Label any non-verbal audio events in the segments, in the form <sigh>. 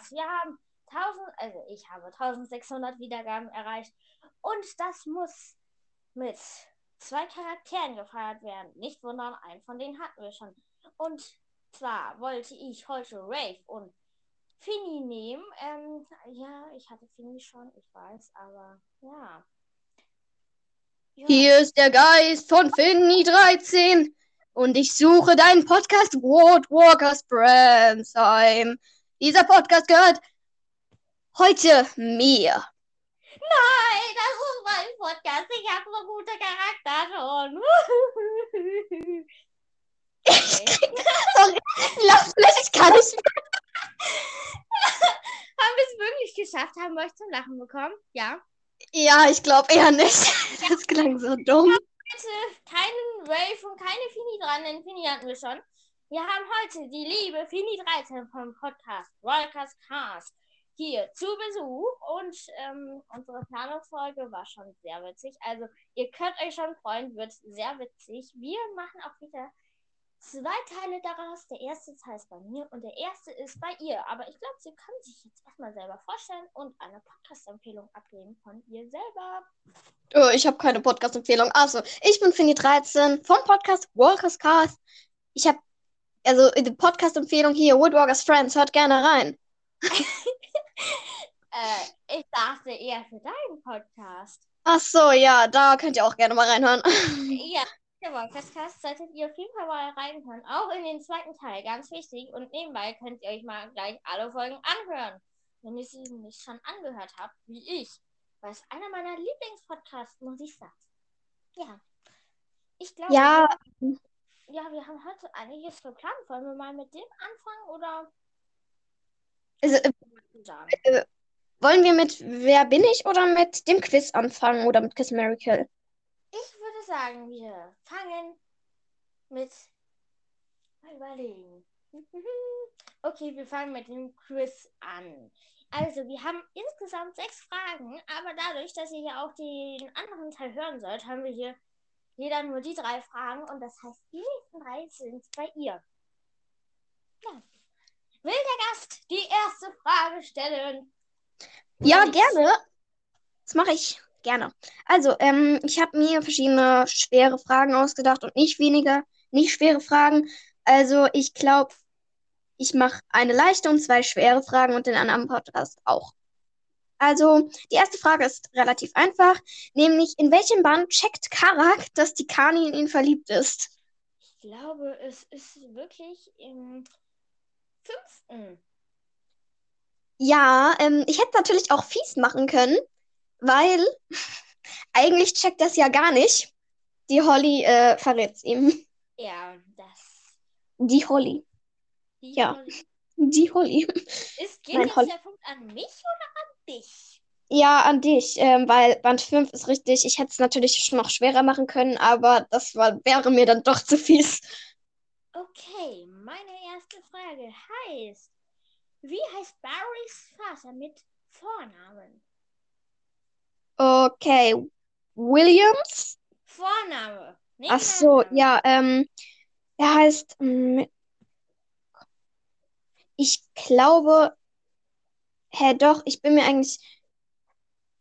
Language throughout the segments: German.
das, wir haben 1000, also ich habe 1600 Wiedergaben erreicht. Und das muss mit zwei Charakteren gefeiert werden. Nicht wundern, einen von denen hatten wir schon. Und zwar wollte ich heute Rave und Fini nehmen. Ähm, ja, ich hatte Fini schon, ich weiß, aber ja. ja. Hier ist der Geist von Fini 13 und ich suche deinen Podcast Walkers Brandsheim. Dieser Podcast gehört heute mir. Nein, das ist mein Podcast. Ich habe so gute Charakter schon. Sorry, ich kann nicht mehr. haben wir es wirklich geschafft? Haben wir euch zum Lachen bekommen? Ja. Ja, ich glaube eher nicht. <laughs> Das klang so dumm heute keinen Wave und keine Fini dran, denn Fini hatten wir schon. Wir haben heute die liebe Fini 13 vom Podcast Rollcast Cast hier zu Besuch und ähm, unsere Planungsfolge war schon sehr witzig. Also ihr könnt euch schon freuen, wird sehr witzig. Wir machen auch wieder zwei Teile daraus. Der erste Teil ist bei mir und der erste ist bei ihr. Aber ich glaube, sie kann sich jetzt erstmal selber vorstellen und eine Podcast-Empfehlung abgeben von ihr selber. Oh, ich habe keine Podcast-Empfehlung. Also, ich bin Fini13 vom Podcast Walkers Cast. Ich habe, also, die Podcast-Empfehlung hier, Woodwalkers Friends, hört gerne rein. <laughs> äh, ich dachte eher für deinen Podcast. Ach so, ja, da könnt ihr auch gerne mal reinhören. <laughs> ja, der Podcast solltet ihr auf jeden Fall mal reinhören. Auch in den zweiten Teil, ganz wichtig. Und nebenbei könnt ihr euch mal gleich alle Folgen anhören. Wenn ihr sie nicht schon angehört habt, wie ich. Weil es einer meiner Lieblingspodcasts, muss ich sagen. Ja. Ich glaube, ja. Ja, wir haben heute einiges geplant. Wollen wir mal mit dem anfangen oder? Also, äh, äh, wollen wir mit Wer bin ich oder mit dem Quiz anfangen oder mit Kiss Miracle? Ich würde sagen, wir fangen mit. Mal überlegen. <laughs> Okay, wir fangen mit dem Quiz an. Also, wir haben insgesamt sechs Fragen, aber dadurch, dass ihr ja auch den anderen Teil hören sollt, haben wir hier jeder nur die drei Fragen und das heißt, die nächsten drei sind bei ihr. Ja. Will der Gast die erste Frage stellen? Ja, gerne. Das mache ich. Gerne. Also, ähm, ich habe mir verschiedene schwere Fragen ausgedacht und nicht weniger, nicht schwere Fragen. Also, ich glaube, ich mache eine leichte und zwei schwere Fragen und den anderen Podcast auch. Also, die erste Frage ist relativ einfach, nämlich in welchem Band checkt Karak, dass die Kani in ihn verliebt ist? Ich glaube, es ist wirklich im fünften. Ja, ähm, ich hätte natürlich auch fies machen können, weil <laughs> eigentlich checkt das ja gar nicht. Die Holly äh, verrät es ihm. Ja, das. Die Holly. Die Ja. Holly. Die Holly. Ist, geht Nein, jetzt Holly. der Punkt an mich oder an dich? Ja, an dich, ähm, weil Band 5 ist richtig. Ich hätte es natürlich schon noch schwerer machen können, aber das war, wäre mir dann doch zu fies. Okay, meine erste Frage heißt, wie heißt Barrys Vater mit Vornamen? Okay, Williams? Vorname. nicht Ach so, Nachname. ja, ähm, er heißt, ich glaube, hä, doch, ich bin mir eigentlich,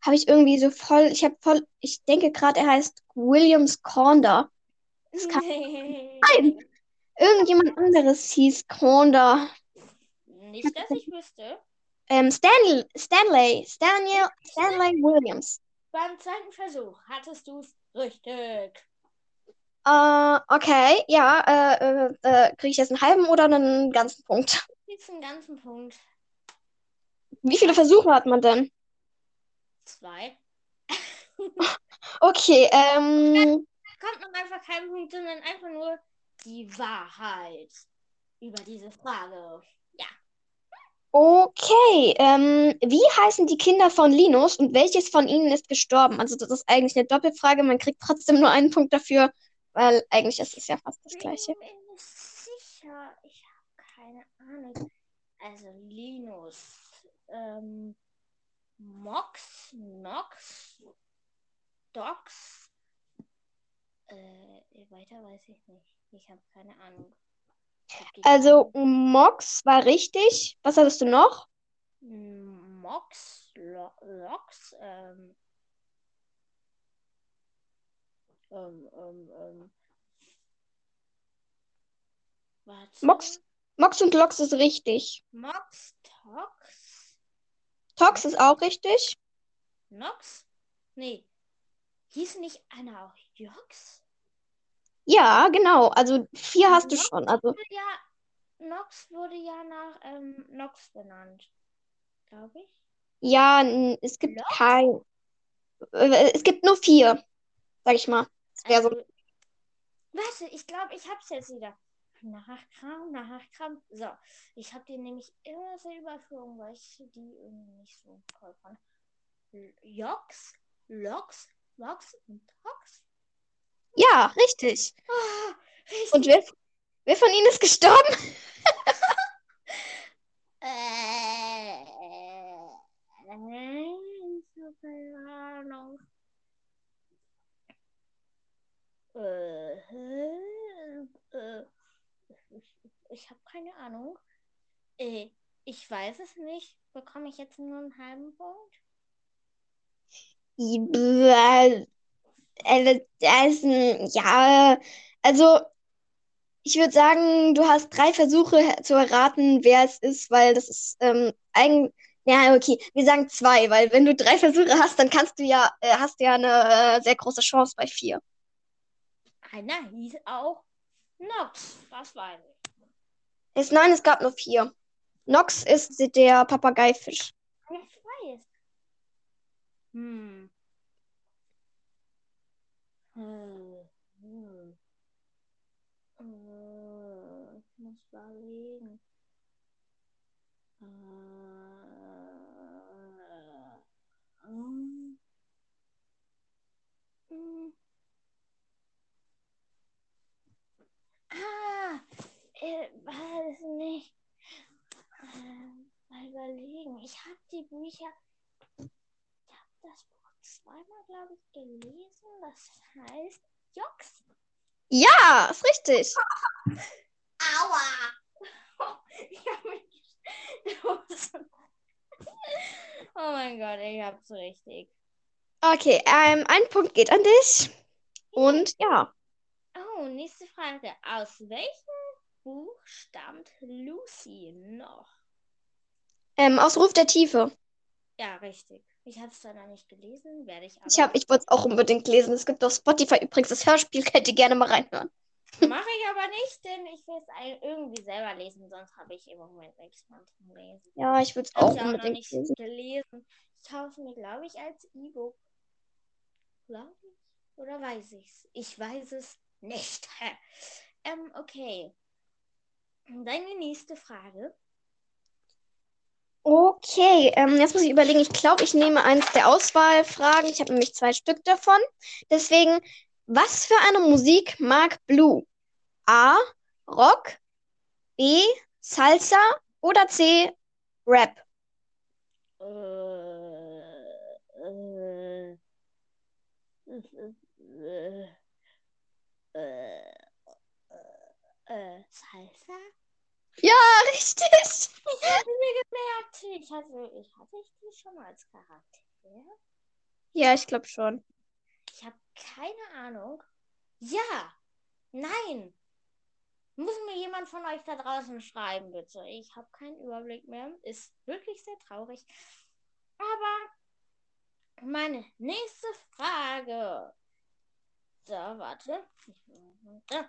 habe ich irgendwie so voll, ich habe voll, ich denke gerade, er heißt Williams Cornder. Das kann, Nein. irgendjemand anderes hieß Cornder. Nicht, dass ich wüsste. Ähm, Stanley, Stanley, Stanley, Stanley Williams. Beim zweiten Versuch hattest du es richtig. Äh, okay, ja, äh, äh, äh, kriege ich jetzt einen halben oder einen ganzen Punkt? Jetzt einen ganzen Punkt. Wie viele Versuche hat man denn? Zwei. Okay, ähm, Kommt noch einfach kein Punkt, sondern einfach nur die Wahrheit über diese Frage. Ja. okay, ähm, wie heißen die Kinder von Linus und welches von ihnen ist gestorben? Also das ist eigentlich eine Doppelfrage, man kriegt trotzdem nur einen Punkt dafür, weil eigentlich ist es ja fast das Gleiche. Bin mir nicht sicher. Ich habe keine Ahnung. Also Linus. Ähm, Mox, Nox, Dox. Äh, weiter weiß ich nicht. Ich habe keine Ahnung. Also Mox war richtig. Was hattest du noch? Mox, Lo Lox, ähm, ähm, ähm, ähm. Mox. Mox und Lox ist richtig. Mox, Tox, Tox ist auch richtig. Nox? Nee. Hieß nicht einer auch Jox? Ja, genau. Also vier hast du Nox schon. Also ja, Nox wurde ja nach ähm, Nox benannt. Glaube ich. ja, es gibt Lox? kein. äh, Es gibt nur vier, sag ich mal. Das wäre so. Also, warte, ich glaube, ich hab's jetzt wieder. Nachkram, Nachkram. So, ich habe die nämlich immer so überflogen, weil ich die irgendwie nicht so toll fand. Jox, Lox, Lox und Tox. Ja, richtig. Ah, richtig. Und wer, wer von ihnen ist gestorben? <laughs> Äh, ich hab keine Ahnung. Äh, äh, ich habe keine Ahnung. Äh, ich weiß es nicht. Bekomme ich jetzt nur einen halben Punkt? Ein- Ja, also ich würde sagen, du hast drei Versuche zu erraten, wer es ist, weil das ist ähm, eigentlich. Ja, okay, wir sagen zwei, weil wenn du drei Versuche hast, dann kannst du ja, äh, hast du ja eine äh, sehr große Chance bei vier. Einer hieß auch Nox. Das weiß ich. Es, nein, es gab nur vier. Nox ist der Papageifisch. Ich weiß. Hm. Hm. Hm. Äh, Ich muss überlegen. Äh, ähm, hm. Ah, äh, weiß nicht. Äh, mal überlegen. Ich habe die Bücher, ich habe das Buch zweimal, glaube ich, gelesen. Das heißt Jox. Ja, ist richtig. Aua! <laughs> Ich hab mich. Oh mein Gott, ich hab's richtig. Okay, ähm, ein Punkt geht an dich. Und ja, Oh, nächste Frage. Aus welchem Buch stammt Lucy noch? ähm, aus Ruf der Tiefe. Ja, richtig. Ich habe es zwar noch nicht gelesen, werde ich aber. Ich hab, ich wollte es auch unbedingt lesen. Es gibt auf Spotify übrigens das Hörspiel, <laughs> könnt ihr gerne mal reinhören. Mache ich aber nicht, denn ich will es irgendwie selber lesen, sonst habe ich im Moment nichts mehr zum Lesen. Ja, ich würde es auch ich auch noch unbedingt nicht lesen. gelesen. Ich kaufe mir, glaube ich, als E-Book. Glaube ich. Oder weiß ich's? Ich weiß es nicht. <laughs> Ähm, okay. Deine nächste Frage. Okay, ähm, jetzt muss ich überlegen. Ich glaube, ich nehme eins der Auswahlfragen. Ich habe nämlich zwei Stück davon. Deswegen, was für eine Musik mag Blue? A. Rock. B. Salsa. Oder C. Rap. Äh, äh, äh, äh, äh, Salsa? Ja, richtig. Ich habe mir gemerkt, ich hatte, ich hatte ich die schon mal als Charakter. Ja, ich glaube schon. Ich habe keine Ahnung. Ja, nein. Muss mir jemand von euch da draußen schreiben, bitte. Ich habe keinen Überblick mehr. Ist wirklich sehr traurig. Aber meine nächste Frage. So, warte. So,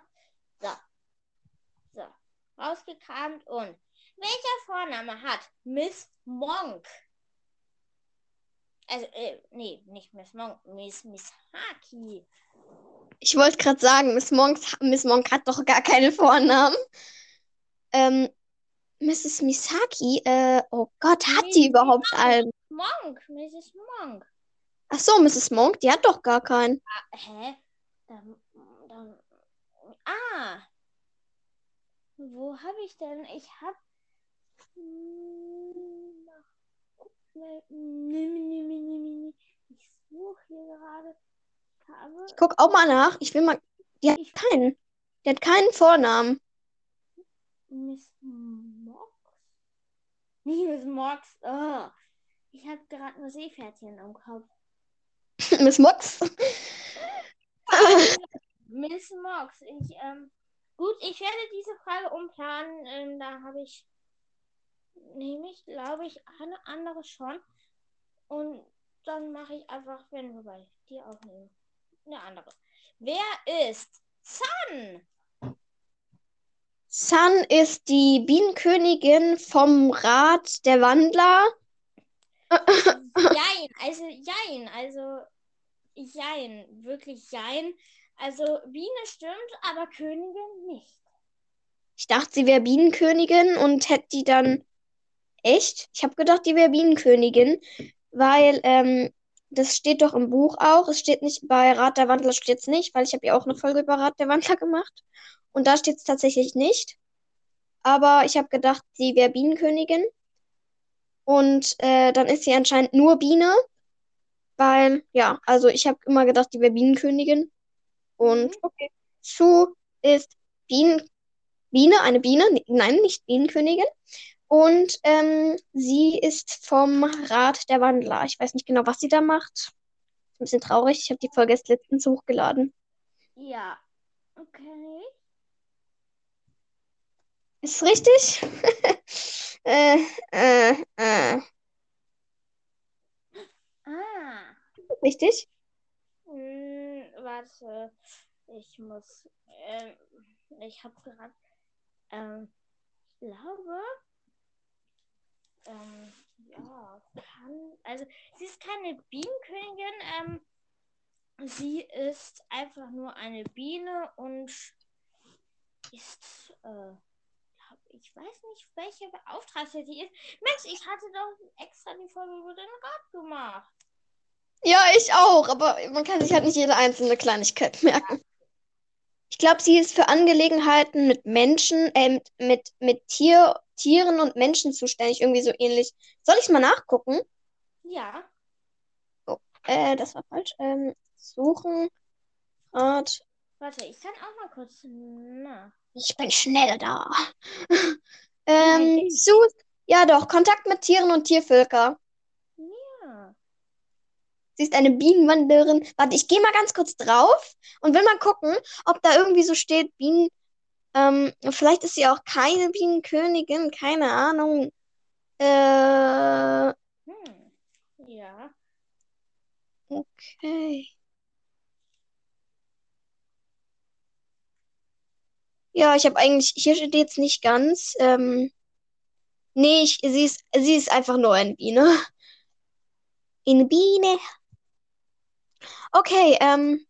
so. Rausgekramt und welcher Vorname hat Miss Monk? Also, äh, nee, nicht Miss Monk, Miss Miss Haki. Ich wollte gerade sagen, Miss Monk, Miss Monk hat doch gar keine Vornamen. Ähm, Mrs. Misaki, äh, oh Gott, hat die Miss überhaupt einen? Monk, Mrs. Monk. Ach so, Mrs. Monk, die hat doch gar keinen. Ah, hä? Dann, dann, ah. Wo habe ich denn? Ich habe. Ich suche hier gerade. Ich habe. Ich guck auch mal nach. Ich will mal. Die hat keinen. Die hat keinen Vornamen. Miss Mox? Nee, Miss Mox. Oh. Ich habe gerade nur Seepferdchen im Kopf. <laughs> Miss Mox? Miss Mox. Ich, ähm, gut, ich werde diese Frage umplanen. Ähm, da habe ich nämlich, glaube ich, eine andere schon. Und dann mache ich einfach, wenn wir bei dir aufnehmen, eine andere. Wer ist Sun? Sun ist die Bienenkönigin vom Rat der Wandler. Jein, also jein, also jein, wirklich jein. Also Biene stimmt, aber Königin nicht. Ich dachte, sie wäre Bienenkönigin und hätte die dann. Echt? Ich habe gedacht, die wäre Bienenkönigin, weil ähm, das steht doch im Buch auch. Es steht nicht bei Rat der Wandler steht es nicht, weil ich habe ja auch eine Folge über Rat der Wandler gemacht. Und da steht es tatsächlich nicht. Aber ich habe gedacht, sie wäre Bienenkönigin. Und äh, dann ist sie anscheinend nur Biene. Weil, ja, also ich habe immer gedacht, die wäre Bienenkönigin. Und Mhm. okay. Sue ist Bienen, Biene, eine Biene. Nein, nicht Bienenkönigin. Und ähm, sie ist vom Rat der Wandler. Ich weiß nicht genau, was sie da macht. Ein bisschen traurig. Ich habe die Folge erst letztens hochgeladen. Ja. Okay. Ist richtig? <laughs> äh, äh, äh. Ah. Richtig? Hm, warte. Ich muss. Ähm, ich habe gerade. Ähm, ich glaube. Ähm, ja, kann. Also, sie ist keine Bienenkönigin. Ähm, sie ist einfach nur eine Biene und ist. Äh, ich weiß nicht, welche Beauftragte die ist. Mensch, ich hatte doch extra die Folge über den Rat gemacht. Ja, ich auch, aber man kann sich halt nicht jede einzelne Kleinigkeit merken. Ich glaube, sie ist für Angelegenheiten mit Menschen, äh, mit, mit, Tier, Tieren und Menschen zuständig, irgendwie so ähnlich. Soll ich mal nachgucken? Ja. Äh, das war falsch. Ähm, suchen. Rat. Warte, ich kann auch mal kurz. Na. Ich bin schnell da. Nein, ähm, nicht. Su ja doch, Kontakt mit Tieren und Tiervölker. Sie ist eine Bienenwanderin. Warte, ich gehe mal ganz kurz drauf und will mal gucken, ob da irgendwie so steht, Bienen. Ähm, vielleicht ist sie auch keine Bienenkönigin, keine Ahnung. Äh, Hm. Ja. okay. Ja, ich habe eigentlich, hier steht jetzt nicht ganz. Ähm, nee, ich, sie ist, sie ist einfach nur eine Biene. Eine Biene. Okay, ähm,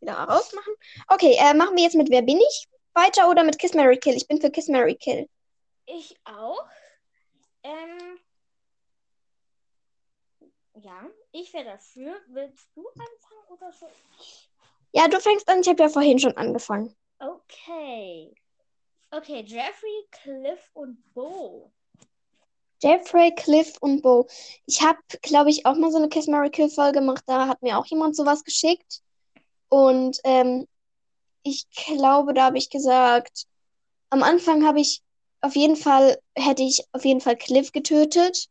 wieder rausmachen. Okay, äh, machen wir jetzt mit Wer bin ich weiter oder mit Kiss Mary Kill? Ich bin für Kiss Mary Kill. Ich auch. Ähm. Ja, ich wäre dafür. Willst du anfangen oder so? Ja, du fängst an. Ich habe ja vorhin schon angefangen. Okay. Okay, Jeffrey, Cliff und Bo. Jeffrey, Cliff und Bo. Ich habe, glaube ich, auch mal so eine Kiss Mary Folge gemacht. Da hat mir auch jemand sowas geschickt. Und ähm, ich glaube, da habe ich gesagt, am Anfang habe ich auf jeden Fall, hätte ich auf jeden Fall Cliff getötet.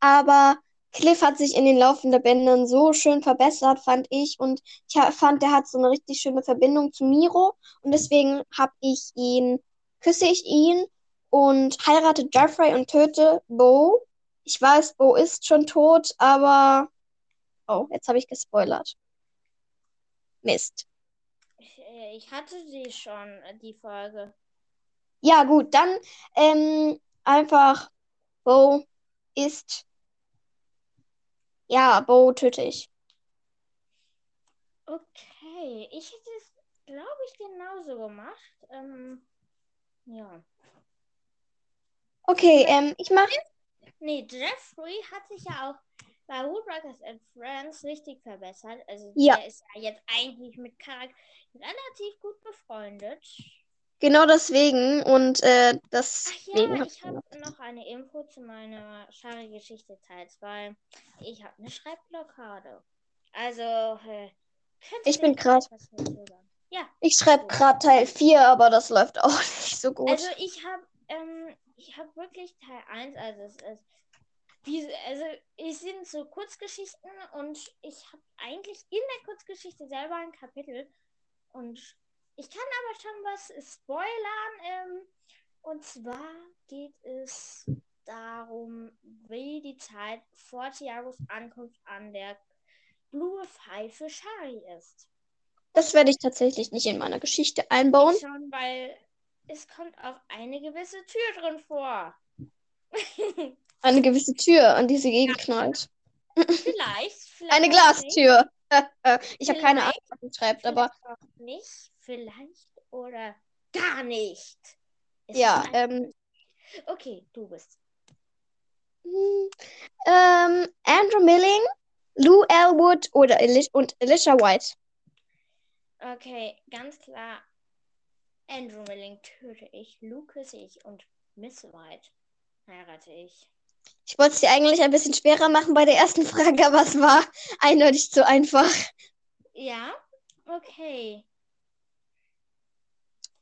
Aber Cliff hat sich in den laufenden Bändern so schön verbessert, fand ich. Und ich fand, der hat so eine richtig schöne Verbindung zu Miro. Und deswegen habe ich ihn, küsse ich ihn und heirate Jeffrey und töte Bo. Ich weiß, Bo ist schon tot, aber. Oh, jetzt habe ich gespoilert. Mist. Ich, äh, ich hatte die schon, äh, die Folge. Ja, gut, dann ähm, einfach Bo ist. Ja, Bo töte ich. Okay, ich hätte es, glaube ich, genauso gemacht. Ähm, ja. Okay, ähm, ich mach. Nee, Jeffrey hat sich ja auch bei Woodruckers and Friends richtig verbessert. Also Ja. der ist ja jetzt eigentlich mit Karak relativ gut befreundet. Genau deswegen und äh, Ach deswegen ja, ich habe noch eine Info zu meiner Schari-Geschichte Teil 2. Ich habe eine Schreibblockade. Also, äh, könnte Ich bin verzögern. Ja. Ich schreibe gerade Teil 4, aber das läuft auch <laughs> nicht so gut. Also ich habe ähm, ich habe wirklich Teil 1, also es ist diese, also es sind so Kurzgeschichten und ich habe eigentlich in der Kurzgeschichte selber ein Kapitel und ich kann aber schon was spoilern. Ähm, und zwar geht es darum, wie die Zeit vor Thiagos Ankunft an der Blue Pfeife Shari ist. Das werde ich tatsächlich nicht in meiner Geschichte einbauen. Schon, weil es kommt auch eine gewisse Tür drin vor. <laughs> Eine gewisse Tür, an die sie gegengeknallt. vielleicht, <laughs> vielleicht. Eine nicht, Glastür. <laughs> ich habe keine Ahnung, was sie schreibt, aber auch nicht, vielleicht oder gar nicht. Ja, ist ein- ähm, okay, du bist. hm, ähm, Andrew Milling, Lou Elwood oder Eli und Alicia White. Okay, ganz klar. Andrew Milling töte ich, Luke küsse ich und Miss White heirate ich. Ich wollte es dir eigentlich ein bisschen schwerer machen bei der ersten Frage, aber es war eindeutig zu einfach. Ja, okay.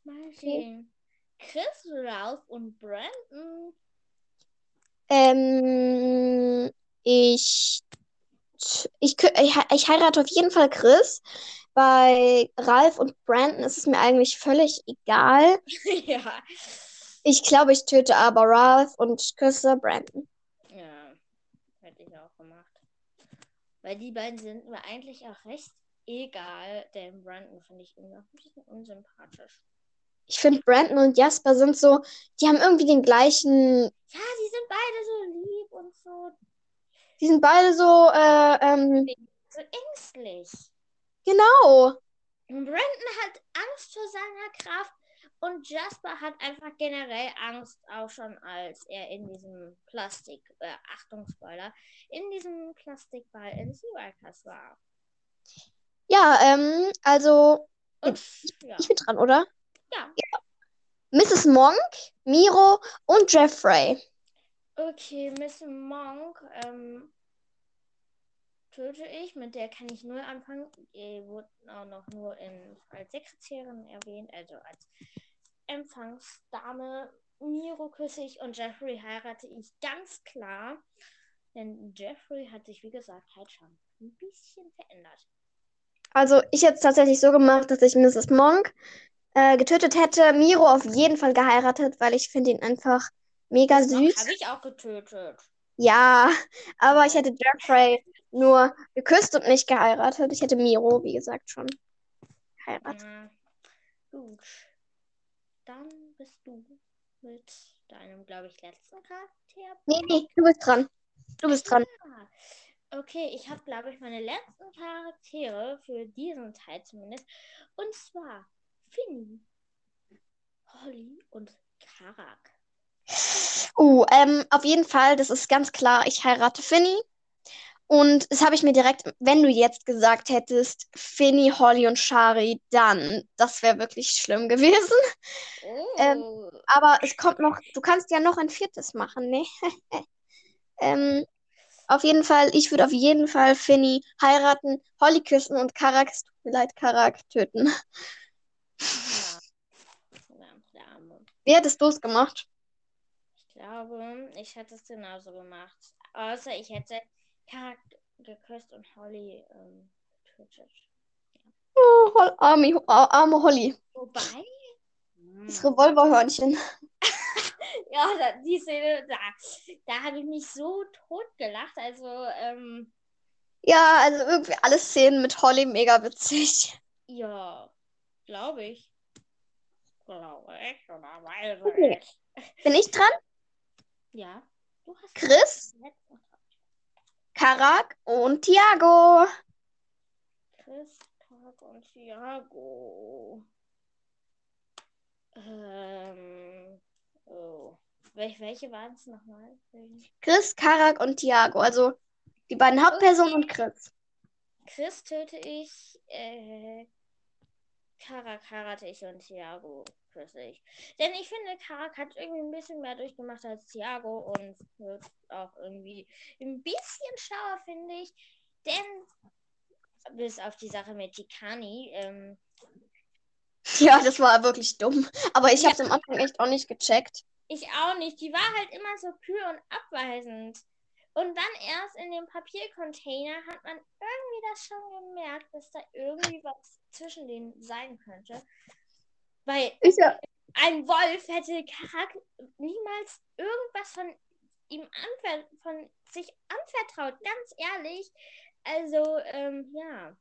Mal sehen. Chris, Ralph und Brandon. Ähm, ich, ich, ich, ich heirate auf jeden Fall Chris. Bei Ralph und Brandon ist es mir eigentlich völlig egal. <laughs> ja. Ich glaube, ich töte aber Ralph und küsse Brandon. Ja, hätte ich auch gemacht. Weil die beiden sind mir eigentlich auch recht egal, denn Brandon finde ich irgendwie auch ein bisschen unsympathisch. Ich finde, Brandon und Jasper sind so, die haben irgendwie den gleichen, Ja, die sind beide so lieb und so, die sind beide so, äh, ähm, so ängstlich. Genau. Brandon hat Angst vor seiner Kraft und Jasper hat einfach generell Angst, auch schon als er in diesem Plastik, äh, Achtung Spoiler, in diesem Plastikball in Seawalkers war. Ja, ähm, also, Und ja, ich bin dran, oder? ja. Mrs. Monk, Miro und Jeffrey. Okay, Miss Monk ähm, töte ich. Mit der kann ich null anfangen. Die wurde auch noch nur in, als Sekretärin erwähnt, also als Empfangsdame. Miro küsse ich und Jeffrey heirate ich ganz klar. Denn Jeffrey hat sich, wie gesagt, halt schon ein bisschen verändert. Also, ich hätte es tatsächlich so gemacht, dass ich Mrs. Monk äh, getötet hätte, Miro auf jeden Fall geheiratet, weil ich finde ihn einfach mega süß. Habe ich auch getötet. Ja, aber ich hätte Jeffrey nur geküsst und nicht geheiratet. Ich hätte Miro, wie gesagt, schon geheiratet. Ja, gut. Dann bist du mit deinem, glaube ich, letzten Charakter. Nee, nee, du bist dran. Du bist dran. Ah, Okay, ich habe, glaube ich, meine letzten Charaktere für diesen Teil zumindest. Und zwar Finny, Holly und Karak. Uh, ähm, auf jeden Fall, das ist ganz klar, ich heirate Finny. Und das habe ich mir direkt, wenn du jetzt gesagt hättest, Finny, Holly und Shari, dann, das wäre wirklich schlimm gewesen. Oh, Ähm, Aber es kommt noch, du kannst ja noch ein viertes machen, ne? <laughs> ähm, auf jeden Fall, ich würde auf jeden Fall Finny heiraten, Holly küssen und Karak, es tut mir leid, Karak töten. ja. Wie hättest du es gemacht? Ich glaube, ich hätte es genauso gemacht. Außer ich hätte Karak geküsst und Holly ähm, getötet. Oh, Hol- arme, arme Holly. Wobei. Das. Revolverhörnchen. <laughs> Ja, da, die Szene, da, da habe ich mich so tot gelacht. Also, ähm, Ja, also irgendwie alle Szenen mit Holly mega witzig. ja, glaube ich. Glaube ich oder weiß Okay. ich. Bin ich dran? Ja, du hast Chris, Karak und Tiago. Chris, Karak und Thiago. Ähm, oh. Wel welche waren es nochmal? Chris, Karak und Tiago. Also die beiden Hauptpersonen und Chris. Chris töte ich, äh, Karak heirate ich und Thiago küsse ich. Denn ich finde, Karak hat irgendwie ein bisschen mehr durchgemacht als Thiago und wird auch irgendwie ein bisschen schlauer, finde ich. Denn bis auf die Sache mit Tikani, ähm, Ja, das war wirklich dumm. Aber ich habe es am Anfang echt auch nicht gecheckt. Ich auch nicht. Die war halt immer so kühl und abweisend. Und dann erst in dem Papiercontainer hat man irgendwie das schon gemerkt, dass da irgendwie was zwischen denen sein könnte. Weil Ich, ja- ein Wolf hätte Karak niemals irgendwas von ihm von sich anvertraut. Ganz ehrlich. Also, ähm, ja.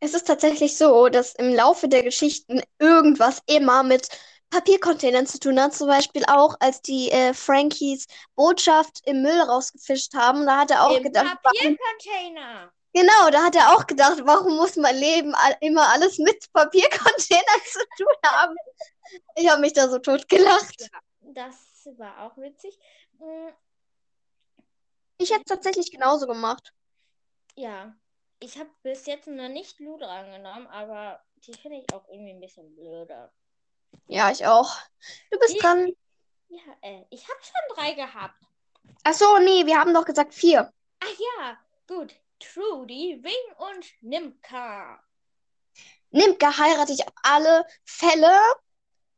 es ist tatsächlich so, dass im Laufe der Geschichten irgendwas immer mit Papiercontainern zu tun hat. Zum Beispiel auch, als die äh, Frankies Botschaft im Müll rausgefischt haben. Da hat er auch Im gedacht, Papiercontainer. Genau, da hat er auch gedacht, warum muss mein Leben immer alles mit Papiercontainern zu tun haben? Ich habe mich da so tot gelacht. Das war auch witzig. Mm, Ich hätte es tatsächlich genauso gemacht. Ja, ich habe bis jetzt noch nicht Lou drangenommen, aber die finde ich auch irgendwie ein bisschen blöder. Ja, ich auch. Du bist Die- dran. Ja, äh, ich habe schon drei gehabt. Ach so, nee, wir haben doch gesagt vier. Ach ja, gut. Trudy, Wing und Nimka. Nimka heirate ich auf alle Fälle.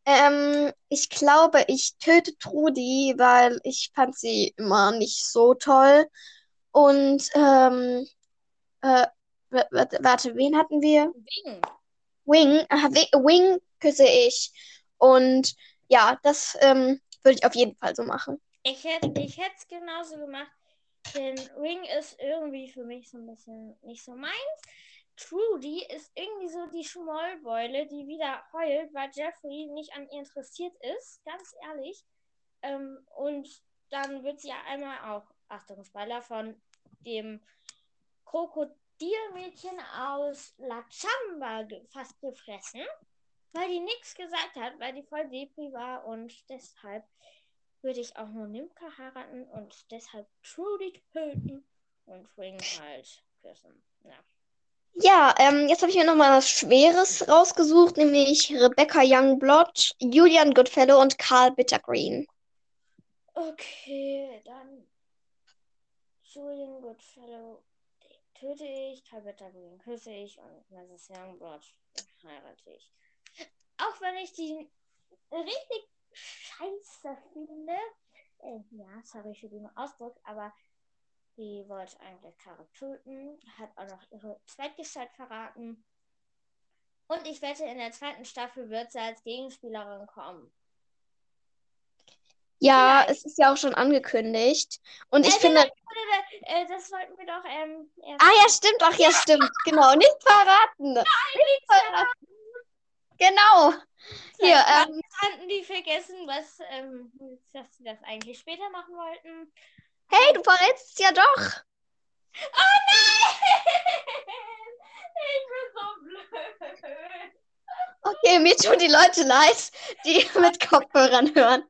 Ähm, ich glaube, ich töte Trudi, weil ich fand sie immer nicht so toll. Und ähm, äh, warte, wen hatten wir? Wing. Wing, Wing küsse ich. Und ja, das ähm, würde ich auf jeden Fall so machen. Ich hätte ich es genauso gemacht, denn Wing ist irgendwie für mich so ein bisschen nicht so meins. Trudy ist irgendwie so die Schmollbeule, die wieder heult, weil Jeffrey nicht an ihr interessiert ist, ganz ehrlich. Ähm, und dann wird sie ja einmal auch, Achtung, Spoiler, von dem Krokodilmädchen aus La Chamba ge fast gefressen, weil die nichts gesagt hat, weil die voll Depri war und deshalb würde ich auch nur Nimka heiraten und deshalb Trudy töten und Ring halt küssen. Ja. Ja, ähm, jetzt habe ich mir nochmal was Schweres rausgesucht, nämlich Rebecca Youngblood, Julian Goodfellow und Carl Bittergreen. Okay, dann Julian Goodfellow töte ich, Calvetta Green küsse ich und Mrs. Youngblood heirate ich. Auch wenn ich die richtig scheiße finde. Äh, ja, sorry für den Ausdruck, aber die wollte eigentlich Kara töten, hat auch noch ihre Zweitgestalt verraten. Und ich wette, in der zweiten Staffel wird sie als Gegenspielerin kommen. Ja, Vielleicht. es ist ja auch schon angekündigt. Und ich Äh, finde. Äh, das wollten wir doch ähm, Ah ja, stimmt, ach ja, stimmt. Genau, nicht verraten. Nicht verraten. Genau. Hier, ähm, hatten die vergessen, was, ähm, dass sie das eigentlich später machen wollten. hey, du verrätst es ja doch. Oh nein! <laughs> Ich bin so blöd. Okay, mir tun die Leute leid, die <laughs> mit Kopfhörern hören.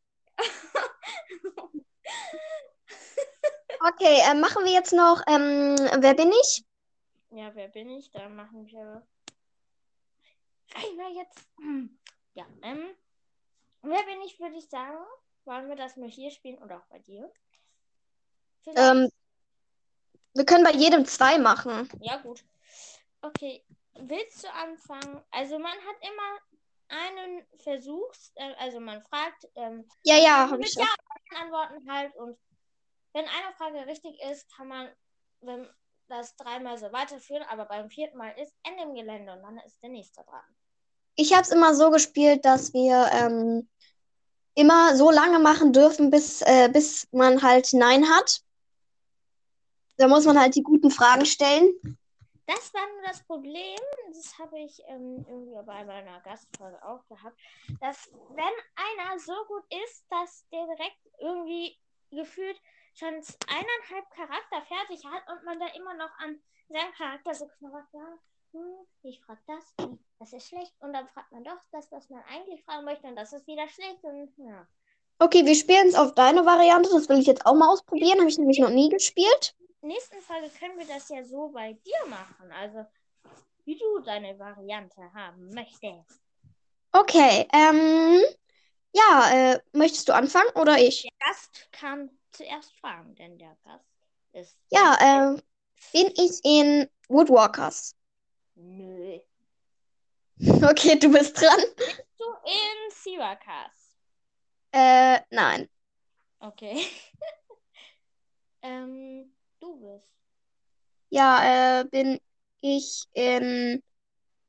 Okay, ähm, machen wir jetzt noch, ähm, wer bin ich? Ja, wer bin ich? Da machen wir. Rainer jetzt. Hm. Ja, ähm. Wer bin ich, würde ich sagen. Wollen wir das nur hier spielen oder auch bei dir? Ähm, wir können bei jedem zwei machen. Ja, gut. Okay, willst du anfangen? Also man hat immer einen Versuch, äh, also man fragt, ähm, Ja, ja, habe mit ich Ja Antworten halt und wenn eine Frage richtig ist, kann man wenn das dreimal so weiterführen, aber beim vierten Mal ist Ende im Gelände und dann ist der nächste dran. Ich habe es immer so gespielt, dass wir ähm, immer so lange machen dürfen, bis, äh, bis man halt Nein hat. Da muss man halt die guten Fragen stellen. Das war nur das Problem, das habe ich ähm, irgendwie bei meiner Gastfolge auch gehabt, dass wenn einer so gut ist, dass der direkt irgendwie gefühlt schon eineinhalb Charakter fertig hat und man da immer noch an seinem Charakter so knabbert, ja, hm, ich frage das, hm, das ist schlecht und dann fragt man doch das, was man eigentlich fragen möchte und das ist wieder schlecht und ja. Okay, wir spielen es auf deine Variante. Das will ich jetzt auch mal ausprobieren. Habe ich nämlich noch nie gespielt. Nächsten Folge können wir das ja so bei dir machen, also wie du deine Variante haben möchtest. Okay, ähm, ja, äh, möchtest du anfangen oder ich? Der Gast kann zuerst fragen, denn der Gast ist. Ja, ähm, bin ich in Woodwalkers? Nö. <laughs> Okay, du bist dran. Du in Syracuse. Äh, nein. Okay. <laughs> ähm, du bist. Ja, äh, bin ich in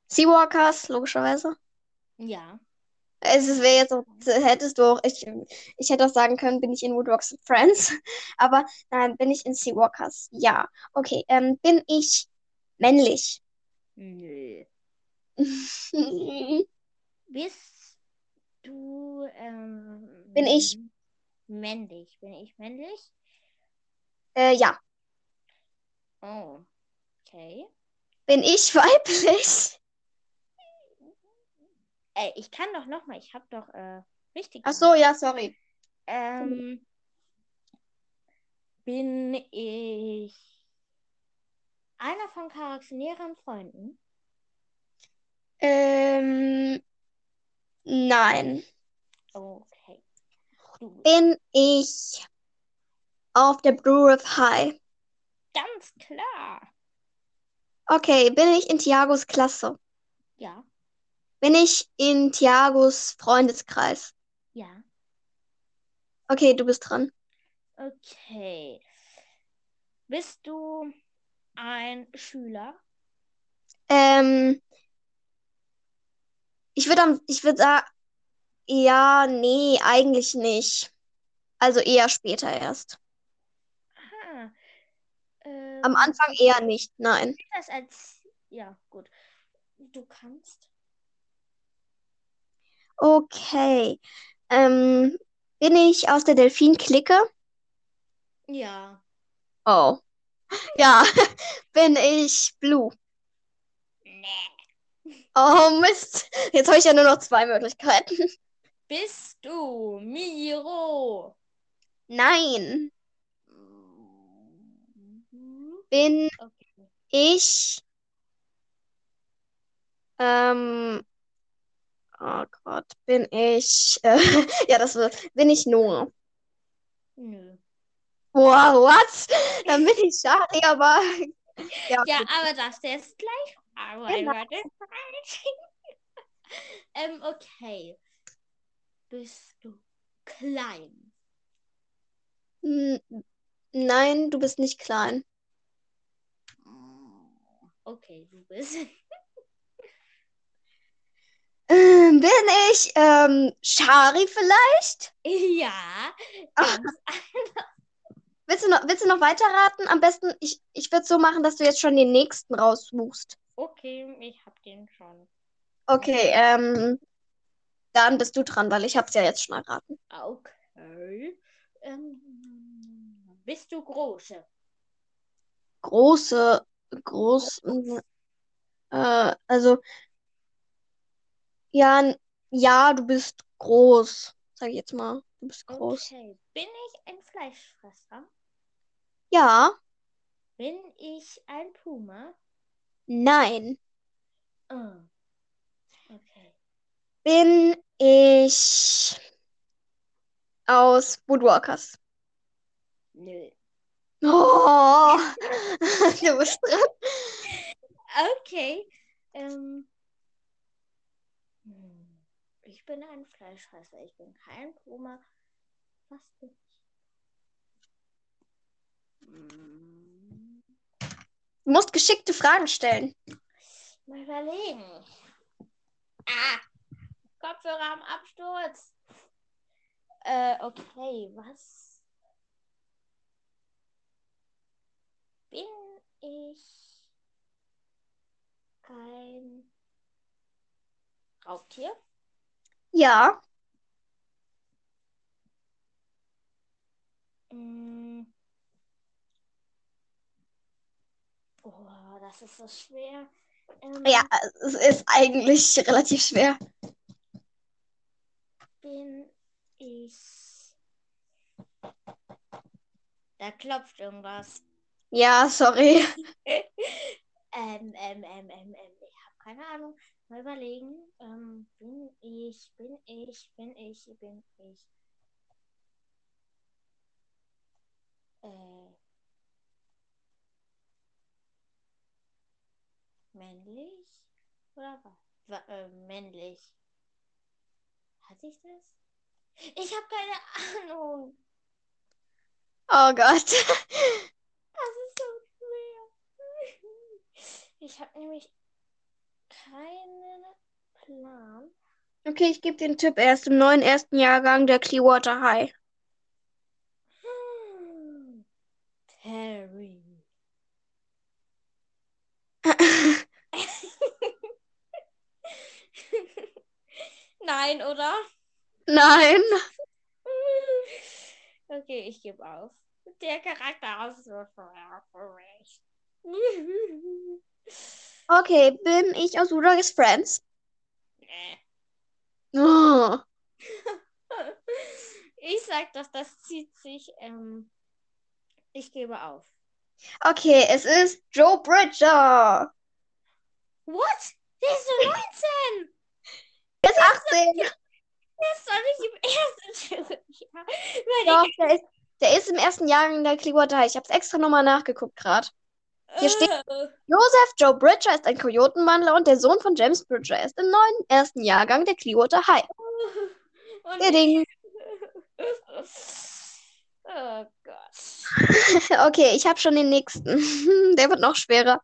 Seawalkers, logischerweise. Ja. Es wäre jetzt auch, hättest du auch, ich, ich hätte auch sagen können, bin ich in Woodrocks <laughs> Friends. Aber nein, bin ich in Seawalkers. Ja. Okay, ähm, bin ich männlich? Nö. äh, <laughs> Bist du ähm, Bin ich- männlich? Bin ich männlich? ja. Oh. Okay. Bin ich weiblich? Ey, ich kann doch noch mal. Ich habe doch äh, richtig. Ach so, ja, sorry. Ähm, bin ich einer von Karaks näheren Freunden? Ähm, nein. Okay. Du Bin ich auf der Blue Riff High? ganz klar. Okay, bin ich in Tiagos Klasse? Ja, Bin ich in Tiagos Freundeskreis? ja. Okay, du bist dran. Okay. Bist du ein Schüler? Ähm, ich würde ich würde sagen, ja, nee, eigentlich nicht. Also eher später erst. Aha. Ähm, Am Anfang eher nicht, nein. das als. Ja, gut. Du kannst. Okay. Ähm, bin ich aus der Delfin-Clique? Ja. Oh. Ja, <laughs> bin ich Blue? Nee. Oh Mist. Jetzt habe ich ja nur noch zwei Möglichkeiten. <laughs> Bist du Miro? Nein. Bin Okay. ich. Ähm. Oh Gott, bin ich. Äh, <laughs> ja, das wird. Bin ich Noah? Nö. Wow, what? Dann bin ich Shari, aber. <laughs> Ja, Ja, aber das ist gleich. Aber Genau. <laughs> ähm, okay. Bist du klein? N- Nein, du bist nicht klein. Okay, du bist. Ähm, bin ich ähm, Shari vielleicht? ja, ganz Willst du noch, willst du noch weiter raten? Am besten, ich, ich würde so machen, dass du jetzt schon den nächsten raussuchst. okay. Ich hab den schon. Okay, ähm, dann bist du dran, weil ich hab's ja jetzt schon erraten. Okay. Ähm, bist du große? Große, groß, äh, also, ja, ja, du bist groß, sag ich jetzt mal. Du bist groß. Okay. Bin ich ein Fleischfresser? Ja, Bin ich ein Puma? nein. Ah. Okay. Bin ich aus Woodwalkers? Nö. Oh, <laughs> du bist dran. Okay. Ähm, hm, ich bin ein Fleischfresser. Ich bin kein Puma. Was bin ich? Hm, Du musst geschickte Fragen stellen. mal überlegen. Ah, Kopfhörer am Absturz. Äh, okay, was bin ich? Ein Raubtier? Ja, Mm. Oh, das ist so schwer. Ähm, ja, es ist eigentlich relativ schwer. Bin ich. Da klopft irgendwas. Ja, sorry. <laughs> Ähm, ähm, ähm, ähm, ähm, ich habe keine Ahnung. Mal überlegen. Ähm, bin ich, bin ich, bin ich, bin ich. Äh, männlich? Oder was? wa- äh, männlich. Hatte ich das? Ich habe keine Ahnung. Oh Gott. Das ist so schwer. Ich habe nämlich keinen Plan. Okay, ich gebe den Tipp. Er ist im neuen ersten Jahrgang der Clearwater High. Hm. Terry. <laughs> Nein, oder? Nein. Okay, ich gebe auf. Der Charakter aus so schwer für mich. Okay, bin ich aus Rudolph's Friends? Nee. Oh. <laughs> Ich sag, dass das zieht sich. Ähm, ich gebe auf. Okay, es ist Joe Bridger. What? Der ist so <laughs> 19! Er ist 18. Der ist doch nicht im ersten Schuljahr. <laughs> Doch, der ist, der ist im ersten Jahrgang der Clearwater High. Ich habe es extra nochmal nachgeguckt gerade. Hier steht- Äh, Joseph Joe Bridger ist ein Kojotenwandler und der Sohn von James Bridger. Er ist im neuen ersten Jahrgang der Clearwater High. <laughs> und Ding. <laughs> Oh Gott. <laughs> Okay, ich habe schon den nächsten. Der wird noch schwerer.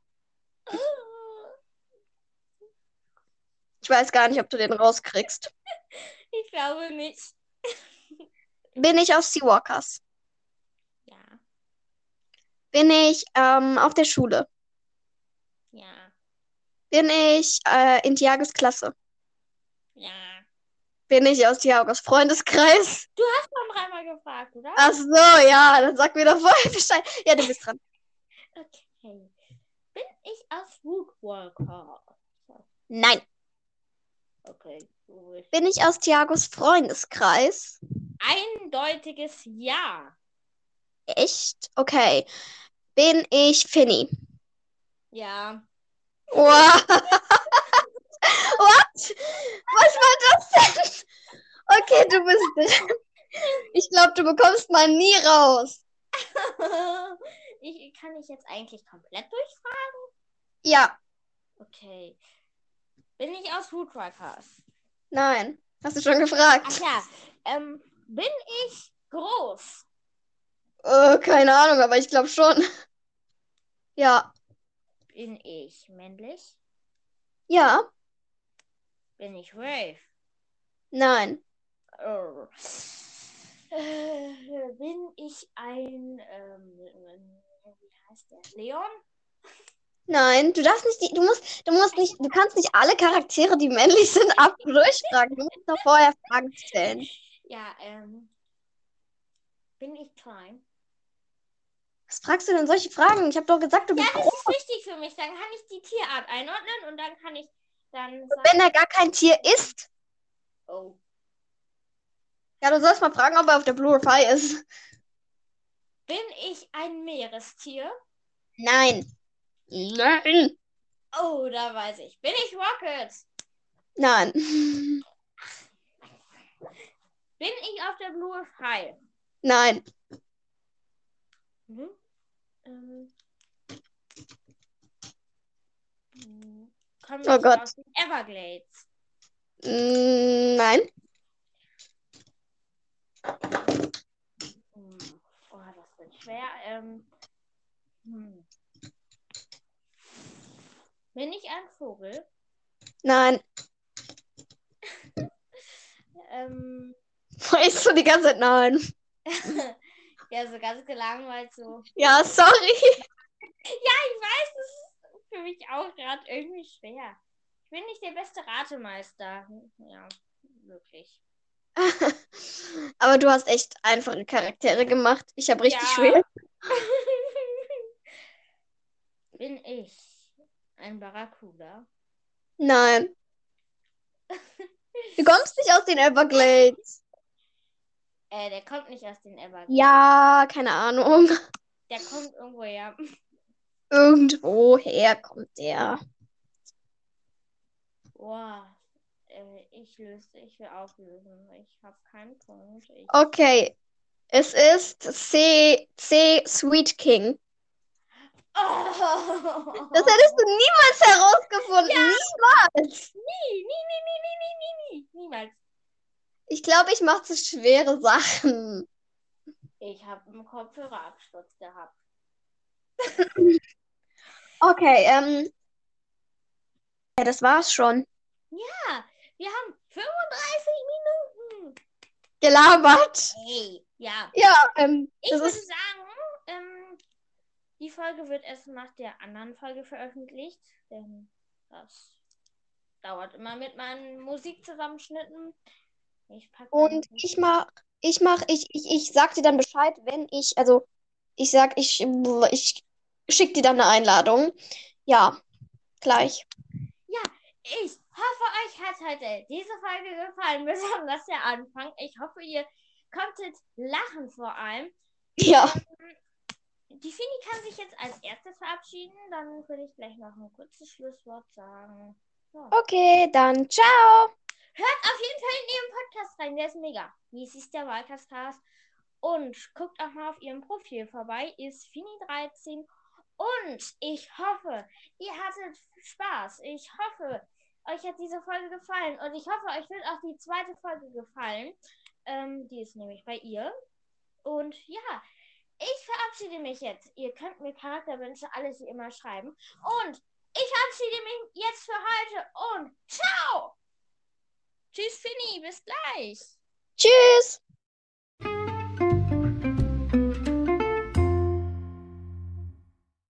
Ich weiß gar nicht, ob du den rauskriegst. Ich glaube nicht. Bin ich aus Seawalkers? Bin ich ähm, auf der Schule? ja, Bin ich äh, in Tiagos Klasse? ja. Bin ich aus Tiagos Freundeskreis? Du hast schon dreimal gefragt, oder? Ach so, ja, dann sag mir doch vorher <laughs> Bescheid. Ja, du bist dran. Okay. Bin ich aus Woodwalker? Nein. Okay, gut. Bin ich aus Tiagos Freundeskreis? Eindeutiges Ja. Echt? Okay. Bin ich Finny? Ja. Wow. <laughs> What? Was war das denn? Okay, du bist <laughs> dran. Ich glaube, du bekommst mal nie raus. <laughs> ich kann ich jetzt eigentlich komplett durchfragen? Ja. Okay. Bin ich aus Woodwalkers? Nein. Hast du schon gefragt? Ach ja. Ähm, bin ich groß? Äh, keine Ahnung, aber ich glaube schon. <laughs> Ja. Bin ich männlich? Ja. Bin ich Rave? Nein. Oh. Äh, bin ich ein, ähm, wie heißt der? Leon? Nein. Du darfst nicht, die, du musst, du musst nicht, du kannst nicht alle Charaktere, die männlich sind, ab <laughs> durchfragen. Du musst noch vorher Fragen stellen. Ja, ähm, bin ich klein? Was fragst du denn solche Fragen? Ich habe doch gesagt, du Ja, bist das groß. ist wichtig für mich. Dann kann ich die Tierart einordnen und dann kann ich dann Wenn sagen, er gar kein Tier ist. oh, Ja, du sollst mal fragen, ob er auf der Blue Fire ist. bin ich ein Meerestier? Nein. Nein. Oh, da weiß ich. Bin ich Rocket? Nein. Bin ich auf der Blue High? Nein. Mhm. Ähm. hm, Komme Oh Gott. aus den Everglades? Mm, Nein. Hm. Oh, das wird schwer. Ähm. Hm. Bin ich ein Vogel? Nein. <laughs> Ähm. Weißt du die ganze Zeit nein? <laughs> ja, so ganz gelangweilt so. Ja, sorry. Ja, ich weiß, das ist für mich auch gerade irgendwie schwer. Ich bin nicht der beste Ratemeister. Ja, wirklich. <laughs> Aber du hast echt einfache Charaktere gemacht. Ich habe richtig Ja. schwer. <laughs> bin ich ein Barracuda? Nein. <laughs> Du kommst nicht aus den Everglades. Äh, der kommt nicht aus den Everglades. Ja, keine Ahnung. Der kommt irgendwo her. Irgendwoher kommt der. Boah. Äh, ich löse, ich will auflösen. Ich habe keinen Punkt. Ich, Okay. Es ist C. C. Sweet King. Oh. Das hättest du niemals herausgefunden. Niemals. Nie, nie, nie, nie, nie, nie, nie, nie. Niemals. Ich glaube, ich mache zu schwere Sachen. Ich habe einen Kopfhörerabsturz gehabt. <laughs> Okay, ähm. Ja, das war's schon. Ja, wir haben 35 Minuten. Gelabert. Hey, ja. Ja, ähm, Ich würde ist. sagen, ähm, die Folge wird erst nach der anderen Folge veröffentlicht, denn das dauert immer mit meinen Musikzusammenschnitten. Ich Und ich mach, ich mach, ich, ich, ich sag dir dann Bescheid, wenn ich, also, ich sag, ich, ich schick dir dann eine Einladung. Ja, gleich. Ich hoffe, euch hat heute diese Folge gefallen, <laughs> besonders der Anfang. Ich hoffe, ihr konntet lachen vor allem. Ja, Die Fini kann sich jetzt als erstes verabschieden. Dann würde ich gleich noch ein kurzes Schlusswort sagen. Ja. okay, dann ciao. Hört auf jeden Fall in ihren Podcast rein, der ist mega. Wie ist der Wahlkastcast? Und guckt auch mal auf ihrem Profil vorbei, ist Fini13. Und ich hoffe, ihr hattet Spaß. Ich hoffe, euch hat diese Folge gefallen. Und ich hoffe, euch wird auch die zweite Folge gefallen. Ähm, die ist nämlich bei ihr. Und ja, ich verabschiede mich jetzt. Ihr könnt mir Charakterwünsche alles wie immer schreiben. Und ich verabschiede mich jetzt für heute und ciao! Tschüss, Finny, bis gleich. Tschüss.